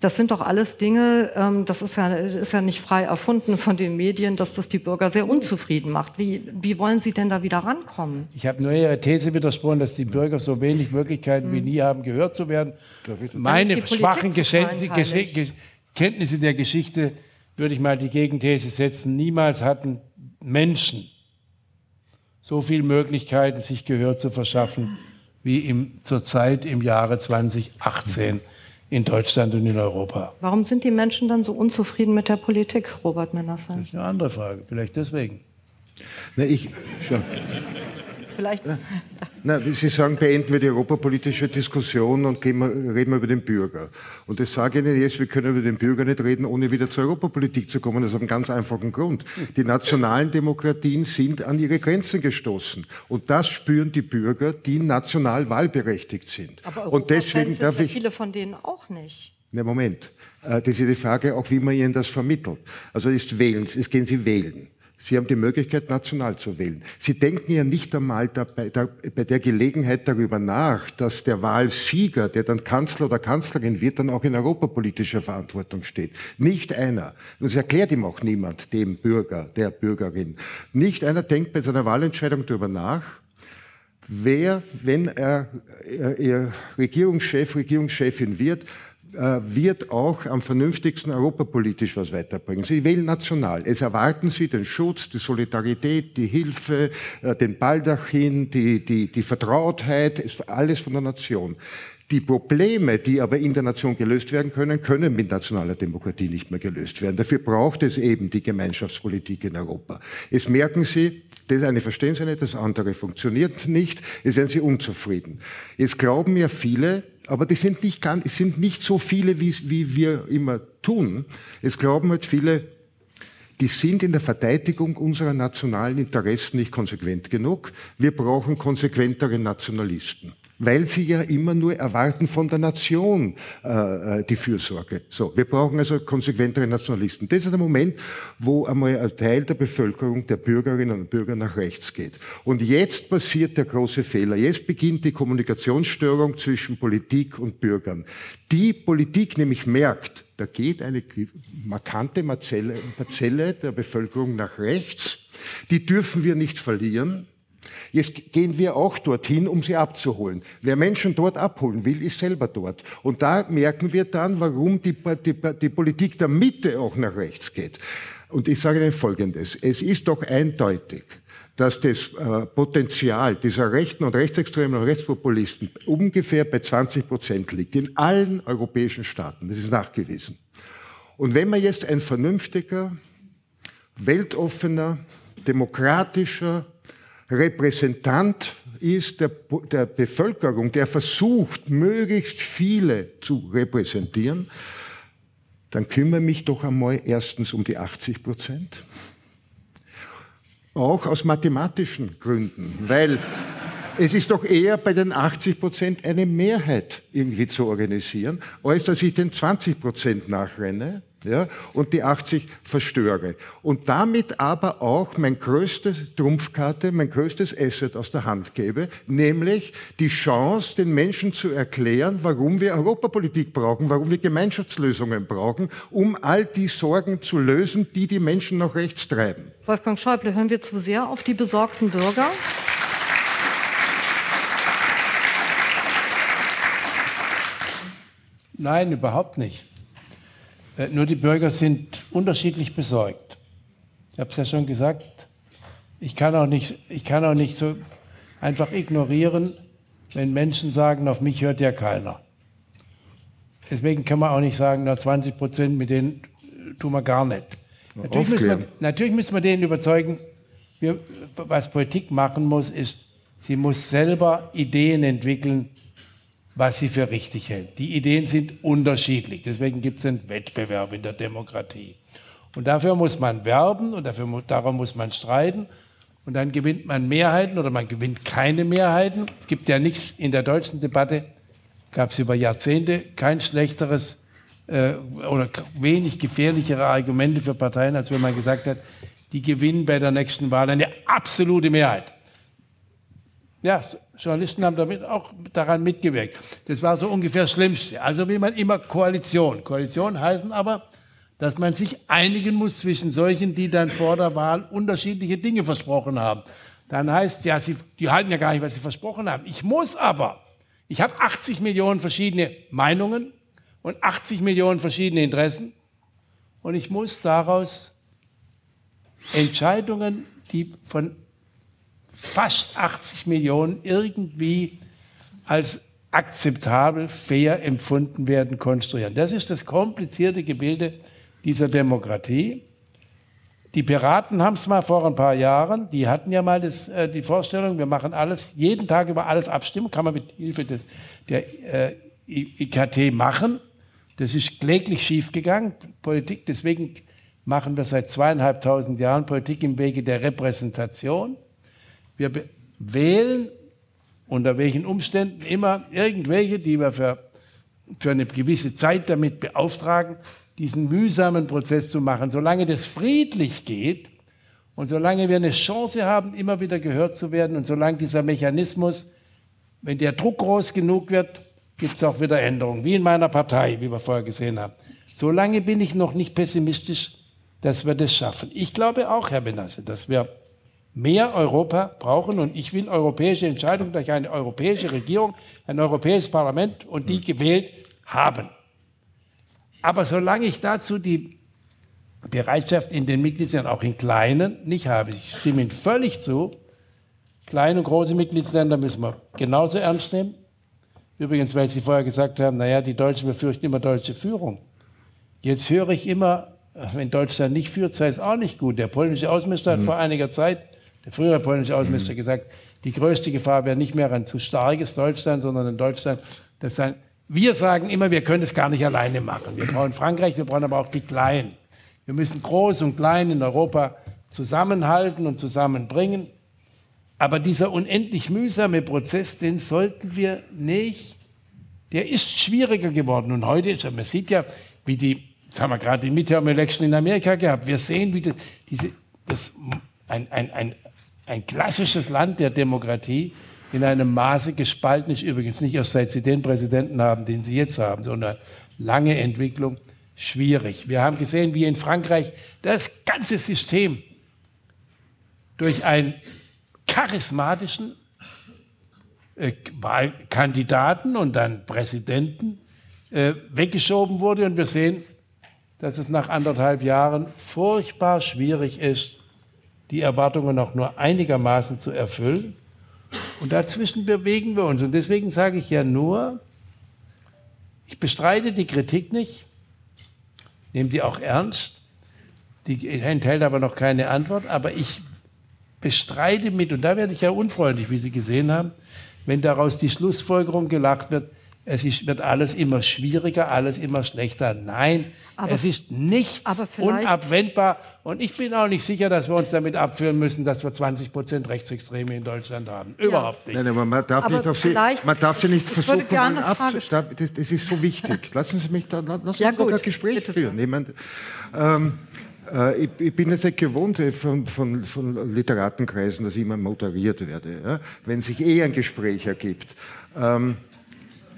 Das sind doch alles Dinge, ähm, das ist ja, ist ja nicht frei erfunden von den Medien, dass das die Bürger sehr unzufrieden macht. Wie, wie wollen Sie denn da wieder rankommen? Ich habe nur Ihrer These widersprochen, dass die Bürger so wenig Möglichkeiten hm. wie nie haben, gehört zu werden. Meine schwachen Kenntnisse der Geschichte würde ich mal die Gegenthese setzen. Niemals hatten Menschen so viele Möglichkeiten, sich Gehör zu verschaffen, wie im, zurzeit im Jahre 2018 in Deutschland und in Europa. Warum sind die Menschen dann so unzufrieden mit der Politik, Robert Menasse? Das ist eine andere Frage, vielleicht deswegen. Na, ich, schon. Vielleicht. *laughs* Na, Sie sagen, beenden wir die europapolitische Diskussion und reden wir über den Bürger. Und das sage ich Ihnen jetzt, wir können über den Bürger nicht reden, ohne wieder zur Europapolitik zu kommen. Das hat einen ganz einfachen Grund. Die nationalen Demokratien sind an ihre Grenzen gestoßen. Und das spüren die Bürger, die national wahlberechtigt sind. Aber und deswegen darf ich. viele von denen auch nicht. Na, Moment. Äh, das ist die Frage, auch wie man ihnen das vermittelt. Also ist wählen, es gehen sie wählen. Sie haben die Möglichkeit, national zu wählen. Sie denken ja nicht einmal dabei, da, bei der Gelegenheit darüber nach, dass der Wahlsieger, der dann Kanzler oder Kanzlerin wird, dann auch in europapolitischer Verantwortung steht. Nicht einer, und es erklärt ihm auch niemand, dem Bürger, der Bürgerin, nicht einer denkt bei seiner Wahlentscheidung darüber nach, wer, wenn er, er Regierungschef, Regierungschefin wird, wird auch am vernünftigsten europapolitisch was weiterbringen. Sie wählen national. Es erwarten Sie den Schutz, die Solidarität, die Hilfe, äh, den Baldachin, die, die, die Vertrautheit, ist alles von der Nation. Die Probleme, die aber in der Nation gelöst werden können, können mit nationaler Demokratie nicht mehr gelöst werden. Dafür braucht es eben die Gemeinschaftspolitik in Europa. Es merken Sie, das eine verstehen Sie nicht, das andere funktioniert nicht, jetzt werden Sie unzufrieden. Jetzt glauben ja viele, aber die sind nicht, ganz, es sind nicht so viele, wie, wie wir immer tun. Es glauben halt viele, die sind in der Verteidigung unserer nationalen Interessen nicht konsequent genug. Wir brauchen konsequentere Nationalisten weil sie ja immer nur erwarten von der Nation äh, äh, die Fürsorge. So, wir brauchen also konsequentere Nationalisten. Das ist der Moment, wo einmal ein Teil der Bevölkerung, der Bürgerinnen und Bürger nach rechts geht. Und jetzt passiert der große Fehler. Jetzt beginnt die Kommunikationsstörung zwischen Politik und Bürgern. Die Politik nämlich merkt, da geht eine markante Parzelle der Bevölkerung nach rechts. Die dürfen wir nicht verlieren. Jetzt gehen wir auch dorthin, um sie abzuholen. Wer Menschen dort abholen will, ist selber dort. Und da merken wir dann, warum die, die, die Politik der Mitte auch nach rechts geht. Und ich sage Ihnen Folgendes. Es ist doch eindeutig, dass das äh, Potenzial dieser Rechten und Rechtsextremen und Rechtspopulisten ungefähr bei 20 Prozent liegt. In allen europäischen Staaten. Das ist nachgewiesen. Und wenn man jetzt ein vernünftiger, weltoffener, demokratischer, Repräsentant ist der, der Bevölkerung, der versucht, möglichst viele zu repräsentieren, dann kümmere mich doch einmal erstens um die 80 Prozent. Auch aus mathematischen Gründen, weil es ist doch eher bei den 80 Prozent eine Mehrheit irgendwie zu organisieren, als dass ich den 20 Prozent nachrenne ja, und die 80 verstöre. Und damit aber auch mein größtes Trumpfkarte, mein größtes Asset aus der Hand gebe, nämlich die Chance, den Menschen zu erklären, warum wir Europapolitik brauchen, warum wir Gemeinschaftslösungen brauchen, um all die Sorgen zu lösen, die die Menschen nach rechts treiben. Wolfgang Schäuble, hören wir zu sehr auf die besorgten Bürger? Nein, überhaupt nicht. Äh, nur die Bürger sind unterschiedlich besorgt. Ich habe es ja schon gesagt, ich kann, auch nicht, ich kann auch nicht so einfach ignorieren, wenn Menschen sagen, auf mich hört ja keiner. Deswegen kann man auch nicht sagen, na 20 Prozent, mit denen tun wir gar nicht. Natürlich müssen, wir, natürlich müssen wir denen überzeugen, wir, was Politik machen muss, ist, sie muss selber Ideen entwickeln, was sie für richtig hält. Die Ideen sind unterschiedlich. Deswegen gibt es einen Wettbewerb in der Demokratie. Und dafür muss man werben und dafür, darum muss man streiten. und dann gewinnt man Mehrheiten oder man gewinnt keine Mehrheiten. Es gibt ja nichts in der deutschen Debatte, gab es über Jahrzehnte kein schlechteres äh, oder wenig gefährlichere Argumente für Parteien, als wenn man gesagt hat, die gewinnen bei der nächsten Wahl eine absolute Mehrheit. Ja, Journalisten haben damit auch daran mitgewirkt. Das war so ungefähr das Schlimmste. Also wie man immer Koalition. Koalition heißen aber, dass man sich einigen muss zwischen solchen, die dann vor der Wahl unterschiedliche Dinge versprochen haben. Dann heißt ja, sie, die halten ja gar nicht, was sie versprochen haben. Ich muss aber. Ich habe 80 Millionen verschiedene Meinungen und 80 Millionen verschiedene Interessen und ich muss daraus Entscheidungen, die von fast 80 Millionen irgendwie als akzeptabel, fair empfunden werden, konstruieren. Das ist das komplizierte Gebilde dieser Demokratie. Die Piraten haben es mal vor ein paar Jahren, die hatten ja mal das, äh, die Vorstellung, wir machen alles, jeden Tag über alles abstimmen, kann man mit Hilfe des, der äh, IKT machen. Das ist kläglich schiefgegangen. Politik, deswegen machen wir seit zweieinhalbtausend Jahren Politik im Wege der Repräsentation. Wir wählen unter welchen Umständen immer irgendwelche, die wir für, für eine gewisse Zeit damit beauftragen, diesen mühsamen Prozess zu machen. Solange das friedlich geht und solange wir eine Chance haben, immer wieder gehört zu werden und solange dieser Mechanismus, wenn der Druck groß genug wird, gibt es auch wieder Änderungen, wie in meiner Partei, wie wir vorher gesehen haben. Solange bin ich noch nicht pessimistisch, dass wir das schaffen. Ich glaube auch, Herr Benasse, dass wir mehr Europa brauchen und ich will europäische Entscheidungen durch eine europäische Regierung, ein europäisches Parlament und die gewählt haben. Aber solange ich dazu die Bereitschaft in den Mitgliedsländern, auch in kleinen, nicht habe, ich stimme Ihnen völlig zu, kleine und große Mitgliedsländer müssen wir genauso ernst nehmen. Übrigens, weil Sie vorher gesagt haben, naja, die Deutschen befürchten immer deutsche Führung. Jetzt höre ich immer, wenn Deutschland nicht führt, sei es auch nicht gut. Der polnische Außenminister mhm. hat vor einiger Zeit, der frühere polnische Außenminister, mhm. gesagt, die größte Gefahr wäre nicht mehr ein zu starkes Deutschland, sondern ein Deutschland, das sein wir sagen immer, wir können es gar nicht alleine machen. Wir brauchen Frankreich, wir brauchen aber auch die Kleinen. Wir müssen Groß und Klein in Europa zusammenhalten und zusammenbringen. Aber dieser unendlich mühsame Prozess, den sollten wir nicht, der ist schwieriger geworden. Und heute ist, man sieht ja, wie die, jetzt haben wir gerade die Midterm-Election in Amerika gehabt, wir sehen, wie das, diese, das ein, ein, ein, ein klassisches Land der Demokratie, in einem Maße gespalten ist, übrigens nicht erst seit Sie den Präsidenten haben, den Sie jetzt haben, sondern lange Entwicklung, schwierig. Wir haben gesehen, wie in Frankreich das ganze System durch einen charismatischen äh, Wahlkandidaten und dann Präsidenten äh, weggeschoben wurde. Und wir sehen, dass es nach anderthalb Jahren furchtbar schwierig ist, die Erwartungen noch nur einigermaßen zu erfüllen. Und dazwischen bewegen wir uns. Und deswegen sage ich ja nur, ich bestreite die Kritik nicht, nehme die auch ernst, die enthält aber noch keine Antwort, aber ich bestreite mit, und da werde ich ja unfreundlich, wie Sie gesehen haben, wenn daraus die Schlussfolgerung gelacht wird, es ist, wird alles immer schwieriger, alles immer schlechter. Nein, aber, es ist nichts unabwendbar. Und ich bin auch nicht sicher, dass wir uns damit abführen müssen, dass wir 20 Prozent Rechtsextreme in Deutschland haben. Ja. Überhaupt nicht. Nein, aber man darf, aber nicht auf Sie, man darf Sie nicht versuchen, ab, das, das, ist so wichtig. *laughs* Lassen Sie mich da, lassen ja, ein Gespräch Bitte führen. Jemand, ähm, äh, ich, ich, bin es nicht gewohnt äh, von, von, von, Literatenkreisen, dass ich immer moderiert werde, ja? wenn sich eh ein Gespräch ergibt. Ähm,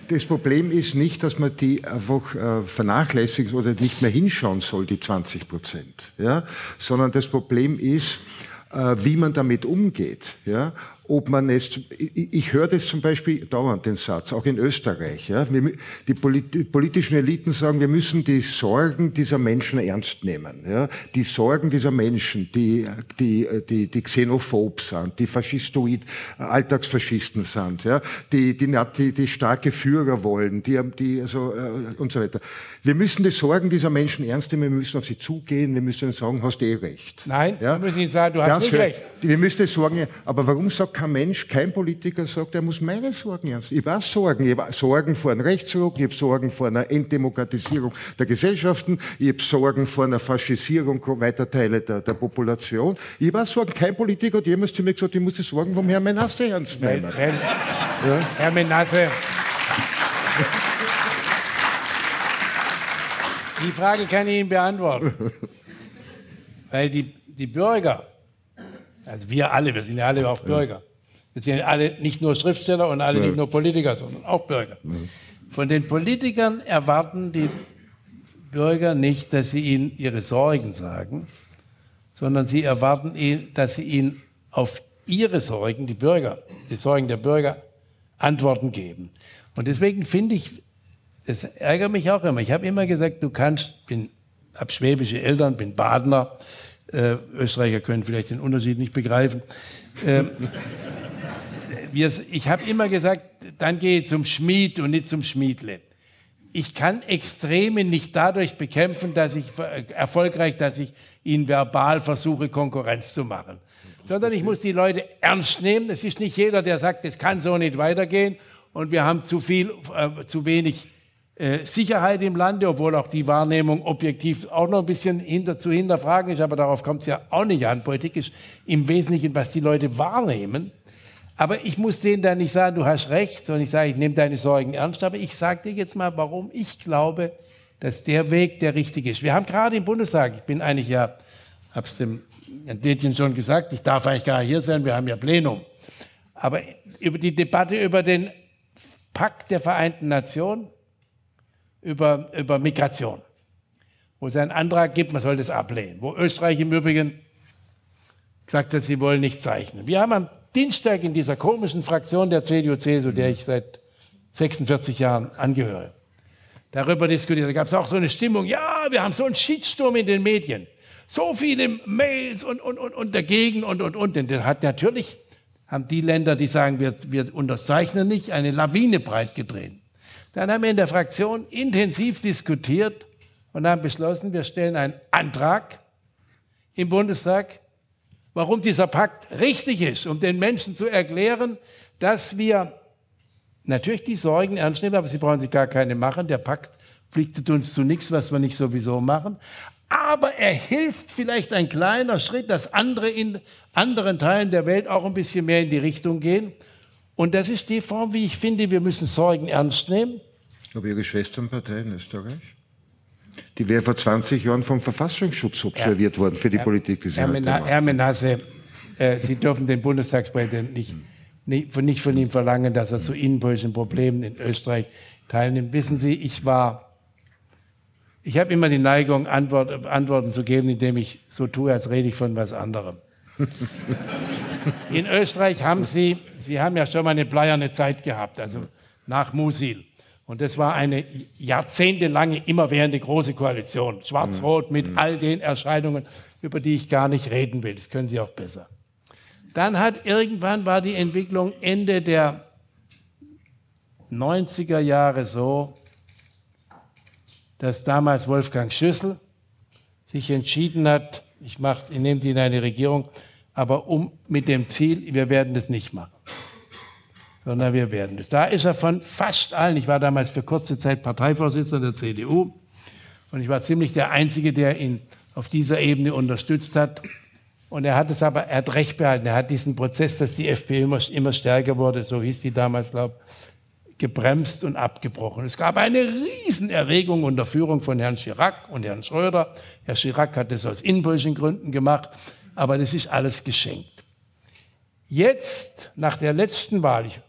das Problem ist nicht, dass man die einfach äh, vernachlässigt oder nicht mehr hinschauen soll, die 20 Prozent, ja? sondern das Problem ist, äh, wie man damit umgeht. Ja? Ob man es, ich, ich höre das zum Beispiel dauernd den Satz, auch in Österreich. Ja, die, politischen Eliten sagen, wir müssen die Sorgen dieser Menschen ernst nehmen. Ja, die Sorgen dieser Menschen, die, die, die, die xenophob sind, die faschistoid, Alltagsfaschisten sind, ja, die, die, die, die starke Führer wollen, die, die also, äh, und so weiter. Wir müssen die Sorgen dieser Menschen ernst nehmen, wir müssen auf sie zugehen, wir müssen ihnen sagen, hast du eh recht. Nein, ja? wir müssen ihnen sagen, du hast nicht recht. Wir müssen die Sorgen, aber warum sagt kein Mensch, kein Politiker sagt, er muss meine Sorgen ernst nehmen. Ich habe Sorgen. Ich habe Sorgen vor einem Rechtsruck, ich habe Sorgen vor einer Entdemokratisierung der Gesellschaften, ich habe Sorgen vor einer Faschisierung weiter Teile der, der Population. Ich habe Sorgen. Kein Politiker hat jemals zu mir gesagt, ich muss die Sorgen vom Herrn Menasse ernst nehmen. Herr, ja? Herr Menasse, die Frage kann ich Ihnen beantworten. *laughs* Weil die, die Bürger, also wir alle, wir sind ja alle auch Bürger. Wir sind ja alle nicht nur Schriftsteller und alle nicht nur Politiker, sondern auch Bürger. Von den Politikern erwarten die Bürger nicht, dass sie ihnen ihre Sorgen sagen, sondern sie erwarten, dass sie ihnen auf ihre Sorgen, die Bürger, die Sorgen der Bürger, Antworten geben. Und deswegen finde ich, es ärgert mich auch immer. Ich habe immer gesagt, du kannst, bin, habe schwäbische Eltern, bin Badener, äh, Österreicher können vielleicht den Unterschied nicht begreifen. Ähm, wir, ich habe immer gesagt, dann gehe zum Schmied und nicht zum Schmiedle. Ich kann Extreme nicht dadurch bekämpfen, dass ich äh, erfolgreich, dass ich ihnen verbal versuche, Konkurrenz zu machen, sondern ich muss die Leute ernst nehmen. Es ist nicht jeder, der sagt, es kann so nicht weitergehen und wir haben zu viel, äh, zu wenig Sicherheit im Lande, obwohl auch die Wahrnehmung objektiv auch noch ein bisschen hinter, zu hinterfragen ist, aber darauf kommt es ja auch nicht an. Politik ist im Wesentlichen, was die Leute wahrnehmen. Aber ich muss denen dann nicht sagen, du hast recht, sondern ich sage, ich nehme deine Sorgen ernst. Aber ich sage dir jetzt mal, warum ich glaube, dass der Weg der richtige ist. Wir haben gerade im Bundestag, ich bin eigentlich ja, habe es dem Detjen schon gesagt, ich darf eigentlich gar nicht hier sein, wir haben ja Plenum. Aber über die Debatte über den Pakt der Vereinten Nationen, über, über Migration, wo es einen Antrag gibt, man soll das ablehnen, wo Österreich im Übrigen gesagt hat, sie wollen nicht zeichnen. Wir haben am Dienstag in dieser komischen Fraktion der CDU-CSU, der ich seit 46 Jahren angehöre, darüber diskutiert. Da gab es auch so eine Stimmung, ja, wir haben so einen Shitsturm in den Medien, so viele Mails und, und, und, und dagegen und, und, und. Denn der hat natürlich, haben die Länder, die sagen, wir, wir unterzeichnen nicht, eine Lawine breit gedreht. Dann haben wir in der Fraktion intensiv diskutiert und haben beschlossen, wir stellen einen Antrag im Bundestag, warum dieser Pakt richtig ist, um den Menschen zu erklären, dass wir natürlich die Sorgen ernst nehmen, aber sie brauchen sich gar keine machen. Der Pakt pflichtet uns zu nichts, was wir nicht sowieso machen. Aber er hilft vielleicht ein kleiner Schritt, dass andere in anderen Teilen der Welt auch ein bisschen mehr in die Richtung gehen. Und das ist die Form, wie ich finde, wir müssen Sorgen ernst nehmen. Aber Ihre Schwesternpartei in Österreich? Die wäre vor 20 Jahren vom Verfassungsschutz observiert ja. worden für die Herr, Politik, die Sie Herr, Mena, Herr Menasse, äh, Sie dürfen den Bundestagspräsidenten nicht, nicht, nicht von ihm verlangen, dass er zu innenpolitischen Problemen in Österreich teilnimmt. Wissen Sie, ich war, ich habe immer die Neigung, Antwort, Antworten zu geben, indem ich so tue, als rede ich von was anderem. *laughs* In Österreich haben Sie, Sie haben ja schon mal eine bleierne Zeit gehabt, also nach Musil. Und das war eine jahrzehntelange, immerwährende große Koalition. Schwarz-Rot mit mhm. all den Erscheinungen, über die ich gar nicht reden will. Das können Sie auch besser. Dann hat irgendwann war die Entwicklung Ende der 90er Jahre so, dass damals Wolfgang Schüssel sich entschieden hat, ich, ich nehme die in eine Regierung, aber um mit dem Ziel, wir werden das nicht machen, sondern wir werden das. Da ist er von fast allen, ich war damals für kurze Zeit Parteivorsitzender der CDU und ich war ziemlich der Einzige, der ihn auf dieser Ebene unterstützt hat. Und er hat es aber, er hat recht behalten, er hat diesen Prozess, dass die FPÖ immer, immer stärker wurde, so hieß die damals, glaube ich, gebremst und abgebrochen. Es gab eine Riesenerregung unter Führung von Herrn Chirac und Herrn Schröder. Herr Chirac hat das aus innenpolitischen Gründen gemacht aber das ist alles geschenkt. Jetzt, nach der letzten Wahl, ich,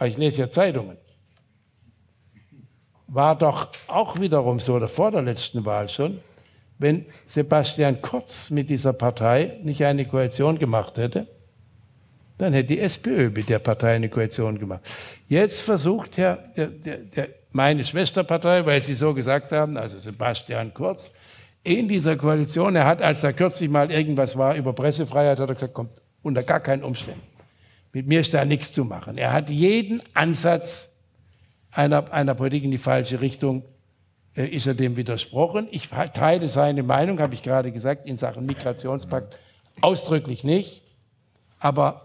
ich lese ja Zeitungen, war doch auch wiederum so, oder vor der letzten Wahl schon, wenn Sebastian Kurz mit dieser Partei nicht eine Koalition gemacht hätte, dann hätte die SPÖ mit der Partei eine Koalition gemacht. Jetzt versucht Herr, der, der, der, meine Schwesterpartei, weil Sie so gesagt haben, also Sebastian Kurz, in dieser Koalition. Er hat, als er kürzlich mal irgendwas war über Pressefreiheit, hat er gesagt, kommt unter gar keinen Umständen. Mit mir ist da nichts zu machen. Er hat jeden Ansatz einer, einer Politik in die falsche Richtung, äh, ist er dem widersprochen. Ich teile seine Meinung, habe ich gerade gesagt, in Sachen Migrationspakt ausdrücklich nicht. Aber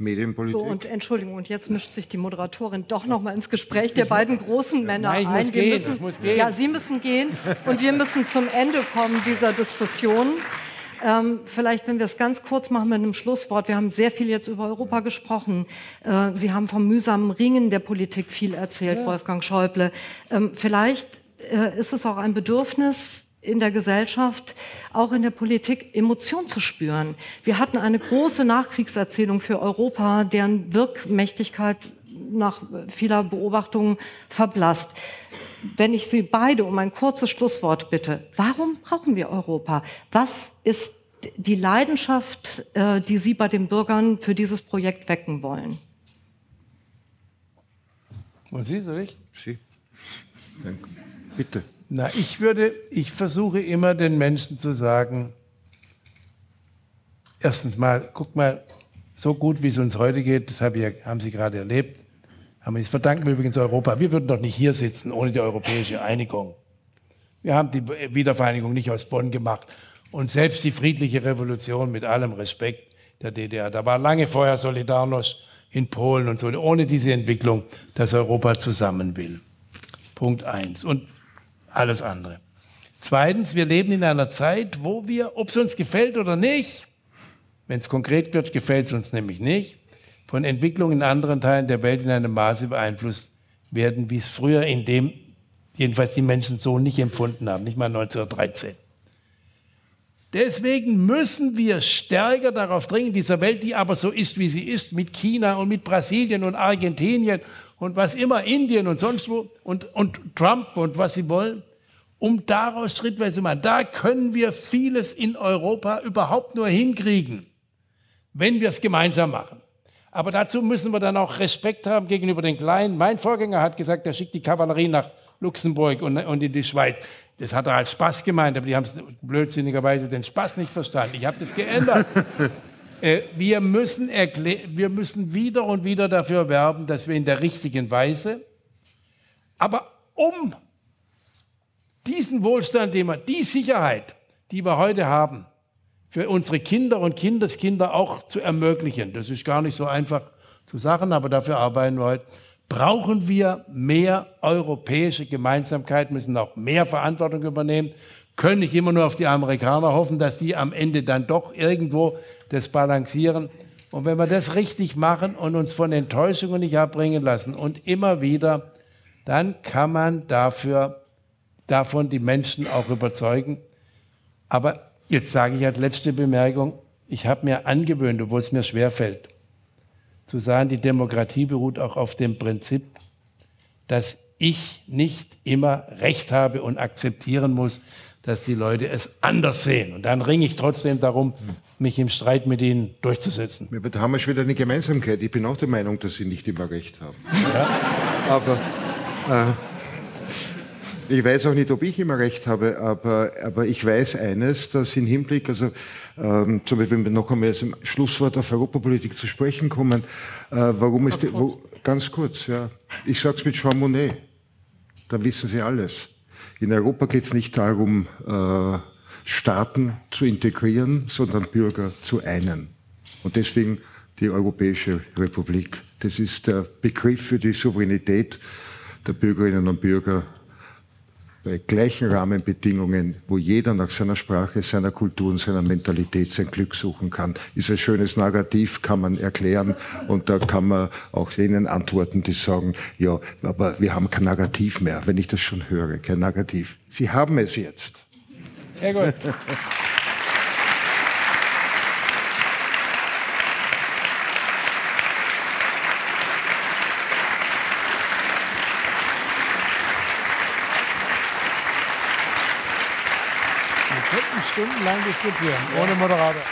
Medienpolitik. So, und Entschuldigung, und jetzt mischt sich die Moderatorin doch noch mal ins Gespräch der beiden großen Männer Nein, ich ein. muss wir gehen, müssen, ich muss gehen. Ja, Sie müssen gehen und wir müssen zum Ende kommen dieser Diskussion. Ähm, vielleicht, wenn wir es ganz kurz machen mit einem Schlusswort. Wir haben sehr viel jetzt über Europa gesprochen. Äh, Sie haben vom mühsamen Ringen der Politik viel erzählt, Wolfgang Schäuble. Ähm, vielleicht äh, ist es auch ein Bedürfnis in der Gesellschaft, auch in der Politik, Emotion zu spüren. Wir hatten eine große Nachkriegserzählung für Europa, deren Wirkmächtigkeit nach vieler Beobachtung verblasst. Wenn ich Sie beide um ein kurzes Schlusswort bitte, warum brauchen wir Europa? Was ist die Leidenschaft, äh, die Sie bei den Bürgern für dieses Projekt wecken wollen? Und Sie, soll ich? Sie. Danke. Bitte. Na, ich würde, ich versuche immer den Menschen zu sagen, erstens mal, guck mal, so gut wie es uns heute geht, das hab ich, haben Sie gerade erlebt, haben wir, das verdanken wir übrigens Europa. Wir würden doch nicht hier sitzen ohne die europäische Einigung. Wir haben die Wiedervereinigung nicht aus Bonn gemacht. Und selbst die friedliche Revolution mit allem Respekt der DDR, da war lange vorher Solidarność in Polen und so, ohne diese Entwicklung, dass Europa zusammen will. Punkt eins. Und alles andere. Zweitens, wir leben in einer Zeit, wo wir, ob es uns gefällt oder nicht, wenn es konkret wird, gefällt es uns nämlich nicht, von Entwicklungen in anderen Teilen der Welt in einem Maße beeinflusst werden, wie es früher in dem, jedenfalls die Menschen so nicht empfunden haben, nicht mal 1913. Deswegen müssen wir stärker darauf dringen, dieser Welt, die aber so ist, wie sie ist, mit China und mit Brasilien und Argentinien und was immer, Indien und sonst wo und, und Trump und was sie wollen, um daraus schrittweise machen. Da können wir vieles in Europa überhaupt nur hinkriegen, wenn wir es gemeinsam machen. Aber dazu müssen wir dann auch Respekt haben gegenüber den Kleinen. Mein Vorgänger hat gesagt, er schickt die Kavallerie nach Luxemburg und, und in die Schweiz. Das hat er als Spaß gemeint, aber die haben blödsinnigerweise den Spaß nicht verstanden. Ich habe das geändert. *laughs* Äh, wir, müssen wir müssen wieder und wieder dafür werben, dass wir in der richtigen Weise, aber um diesen Wohlstand, den wir, die Sicherheit, die wir heute haben, für unsere Kinder und Kindeskinder auch zu ermöglichen. Das ist gar nicht so einfach zu sagen, aber dafür arbeiten wir heute. Brauchen wir mehr europäische Gemeinsamkeit, müssen auch mehr Verantwortung übernehmen, können nicht immer nur auf die Amerikaner hoffen, dass die am Ende dann doch irgendwo das balancieren. Und wenn wir das richtig machen und uns von Enttäuschungen nicht abbringen lassen und immer wieder, dann kann man dafür, davon die Menschen auch überzeugen. Aber Jetzt sage ich als letzte Bemerkung, ich habe mir angewöhnt, obwohl es mir schwerfällt, zu sagen, die Demokratie beruht auch auf dem Prinzip, dass ich nicht immer Recht habe und akzeptieren muss, dass die Leute es anders sehen. Und dann ringe ich trotzdem darum, mich im Streit mit ihnen durchzusetzen. Ja, da haben wir schon wieder eine Gemeinsamkeit. Ich bin auch der Meinung, dass sie nicht immer Recht haben. Ja? Aber äh, ich weiß auch nicht, ob ich immer recht habe, aber, aber ich weiß eines, dass im Hinblick, also ähm, zum Beispiel, wenn wir noch einmal zum Schlusswort auf Europapolitik zu sprechen kommen, äh, warum ist die, wo, ganz kurz, ja, ich sage es mit Jean Monnet, dann wissen Sie alles. In Europa geht es nicht darum, äh, Staaten zu integrieren, sondern Bürger zu einen. Und deswegen die Europäische Republik. Das ist der Begriff für die Souveränität der Bürgerinnen und Bürger bei gleichen Rahmenbedingungen, wo jeder nach seiner Sprache, seiner Kultur und seiner Mentalität sein Glück suchen kann, ist ein schönes Narrativ, kann man erklären und da kann man auch denen antworten, die sagen, ja, aber wir haben kein Narrativ mehr, wenn ich das schon höre, kein Narrativ. Sie haben es jetzt. Sehr gut. *laughs* stundenlang diskutieren, ohne Moderator.